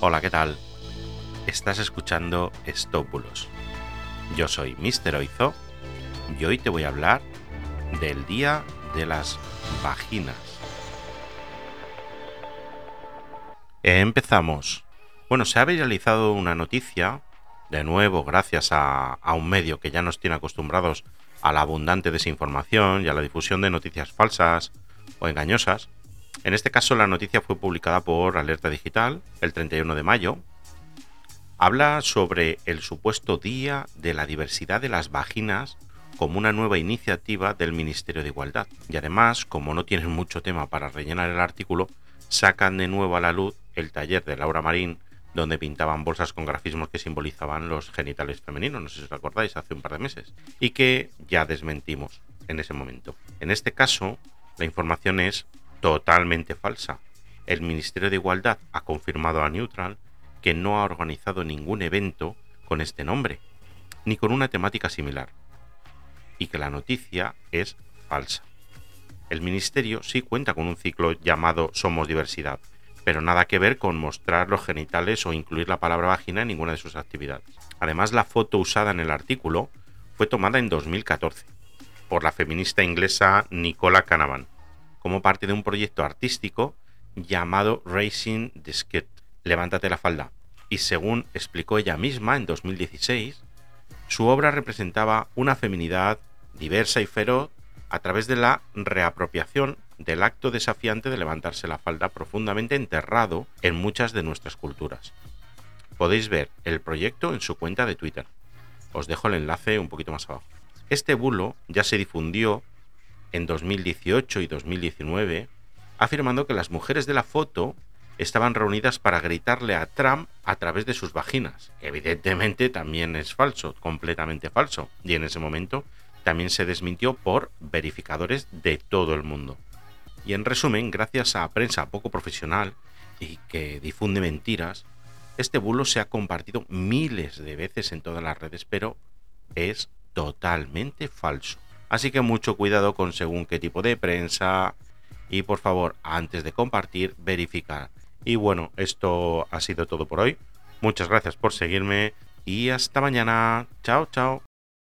Hola, ¿qué tal? Estás escuchando Estópulos. Yo soy Mr. Oizo y hoy te voy a hablar del Día de las Vaginas. Empezamos. Bueno, se ha viralizado una noticia, de nuevo gracias a un medio que ya nos tiene acostumbrados a la abundante desinformación y a la difusión de noticias falsas o engañosas, en este caso, la noticia fue publicada por Alerta Digital el 31 de mayo. Habla sobre el supuesto Día de la Diversidad de las Vaginas como una nueva iniciativa del Ministerio de Igualdad. Y además, como no tienen mucho tema para rellenar el artículo, sacan de nuevo a la luz el taller de Laura Marín, donde pintaban bolsas con grafismos que simbolizaban los genitales femeninos, no sé si os acordáis, hace un par de meses, y que ya desmentimos en ese momento. En este caso, la información es totalmente falsa. El Ministerio de Igualdad ha confirmado a Neutral que no ha organizado ningún evento con este nombre, ni con una temática similar, y que la noticia es falsa. El Ministerio sí cuenta con un ciclo llamado Somos Diversidad, pero nada que ver con mostrar los genitales o incluir la palabra vagina en ninguna de sus actividades. Además, la foto usada en el artículo fue tomada en 2014 por la feminista inglesa Nicola Canavan como parte de un proyecto artístico llamado Racing the Skirt, Levántate la falda. Y según explicó ella misma en 2016, su obra representaba una feminidad diversa y feroz a través de la reapropiación del acto desafiante de levantarse la falda profundamente enterrado en muchas de nuestras culturas. Podéis ver el proyecto en su cuenta de Twitter. Os dejo el enlace un poquito más abajo. Este bulo ya se difundió en 2018 y 2019, afirmando que las mujeres de la foto estaban reunidas para gritarle a Trump a través de sus vaginas. Evidentemente también es falso, completamente falso. Y en ese momento también se desmintió por verificadores de todo el mundo. Y en resumen, gracias a prensa poco profesional y que difunde mentiras, este bulo se ha compartido miles de veces en todas las redes, pero es totalmente falso. Así que mucho cuidado con según qué tipo de prensa y por favor, antes de compartir, verificar. Y bueno, esto ha sido todo por hoy. Muchas gracias por seguirme y hasta mañana. Chao, chao.